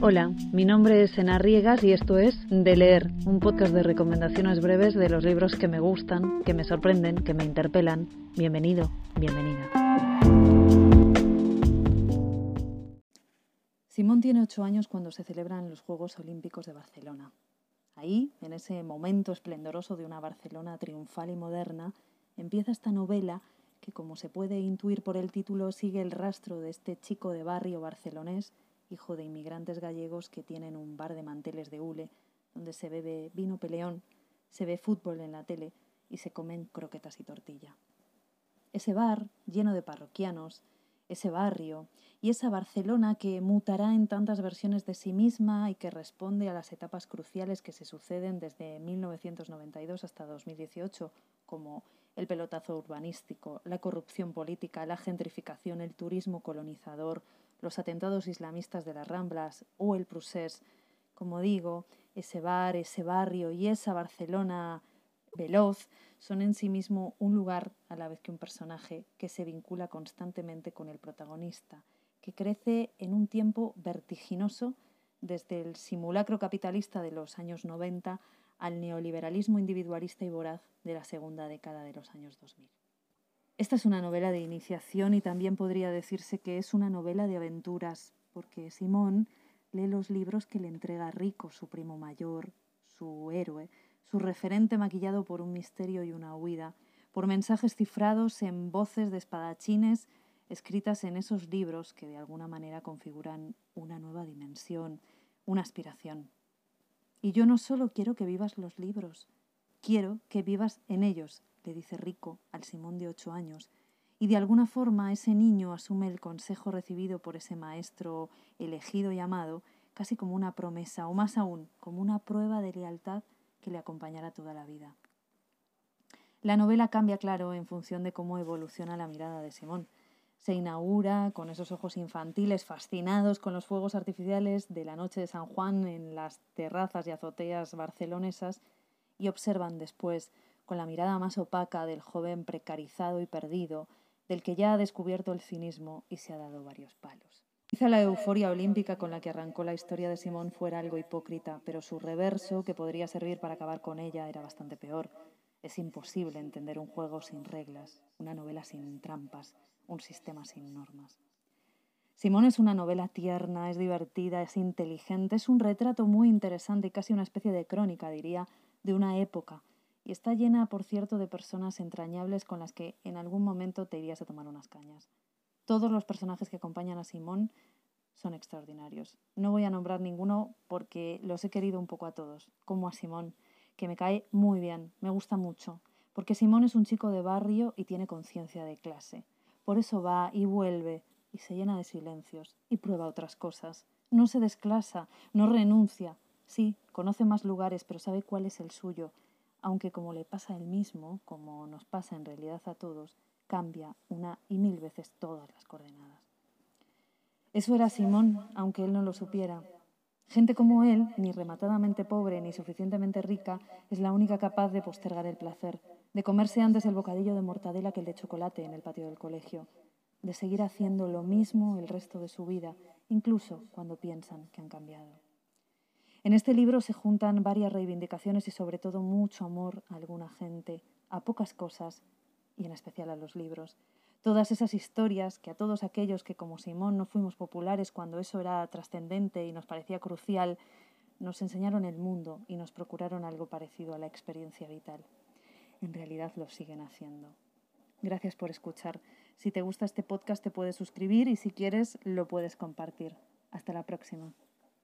Hola, mi nombre es Ena Riegas y esto es De Leer, un podcast de recomendaciones breves de los libros que me gustan, que me sorprenden, que me interpelan. Bienvenido, bienvenida. Simón tiene ocho años cuando se celebran los Juegos Olímpicos de Barcelona. Ahí, en ese momento esplendoroso de una Barcelona triunfal y moderna, empieza esta novela que, como se puede intuir por el título, sigue el rastro de este chico de barrio barcelonés hijo de inmigrantes gallegos que tienen un bar de manteles de hule, donde se bebe vino peleón, se ve fútbol en la tele y se comen croquetas y tortilla. Ese bar, lleno de parroquianos, ese barrio y esa Barcelona que mutará en tantas versiones de sí misma y que responde a las etapas cruciales que se suceden desde 1992 hasta 2018, como el pelotazo urbanístico, la corrupción política, la gentrificación, el turismo colonizador, los atentados islamistas de las Ramblas o el Prusés, como digo, ese bar, ese barrio y esa Barcelona veloz son en sí mismo un lugar a la vez que un personaje que se vincula constantemente con el protagonista, que crece en un tiempo vertiginoso desde el simulacro capitalista de los años 90 al neoliberalismo individualista y voraz de la segunda década de los años 2000. Esta es una novela de iniciación y también podría decirse que es una novela de aventuras, porque Simón lee los libros que le entrega Rico, su primo mayor, su héroe, su referente maquillado por un misterio y una huida, por mensajes cifrados en voces de espadachines escritas en esos libros que de alguna manera configuran una nueva dimensión, una aspiración. Y yo no solo quiero que vivas los libros, quiero que vivas en ellos, le dice Rico al Simón de ocho años, y de alguna forma ese niño asume el consejo recibido por ese maestro elegido y amado casi como una promesa, o más aún, como una prueba de lealtad que le acompañará toda la vida. La novela cambia, claro, en función de cómo evoluciona la mirada de Simón. Se inaugura con esos ojos infantiles fascinados con los fuegos artificiales de la noche de San Juan en las terrazas y azoteas barcelonesas y observan después con la mirada más opaca del joven precarizado y perdido, del que ya ha descubierto el cinismo y se ha dado varios palos. Quizá la euforia olímpica con la que arrancó la historia de Simón fuera algo hipócrita, pero su reverso, que podría servir para acabar con ella, era bastante peor. Es imposible entender un juego sin reglas, una novela sin trampas, un sistema sin normas. Simón es una novela tierna, es divertida, es inteligente, es un retrato muy interesante y casi una especie de crónica, diría, de una época, y está llena, por cierto, de personas entrañables con las que en algún momento te irías a tomar unas cañas. Todos los personajes que acompañan a Simón son extraordinarios. No voy a nombrar ninguno porque los he querido un poco a todos, como a Simón, que me cae muy bien, me gusta mucho, porque Simón es un chico de barrio y tiene conciencia de clase. Por eso va y vuelve y se llena de silencios y prueba otras cosas. No se desclasa, no renuncia. Sí, conoce más lugares, pero sabe cuál es el suyo aunque como le pasa a él mismo, como nos pasa en realidad a todos, cambia una y mil veces todas las coordenadas. Eso era Simón, aunque él no lo supiera. Gente como él, ni rematadamente pobre ni suficientemente rica, es la única capaz de postergar el placer, de comerse antes el bocadillo de mortadela que el de chocolate en el patio del colegio, de seguir haciendo lo mismo el resto de su vida, incluso cuando piensan que han cambiado. En este libro se juntan varias reivindicaciones y sobre todo mucho amor a alguna gente, a pocas cosas y en especial a los libros. Todas esas historias que a todos aquellos que como Simón no fuimos populares cuando eso era trascendente y nos parecía crucial, nos enseñaron el mundo y nos procuraron algo parecido a la experiencia vital. En realidad lo siguen haciendo. Gracias por escuchar. Si te gusta este podcast te puedes suscribir y si quieres lo puedes compartir. Hasta la próxima.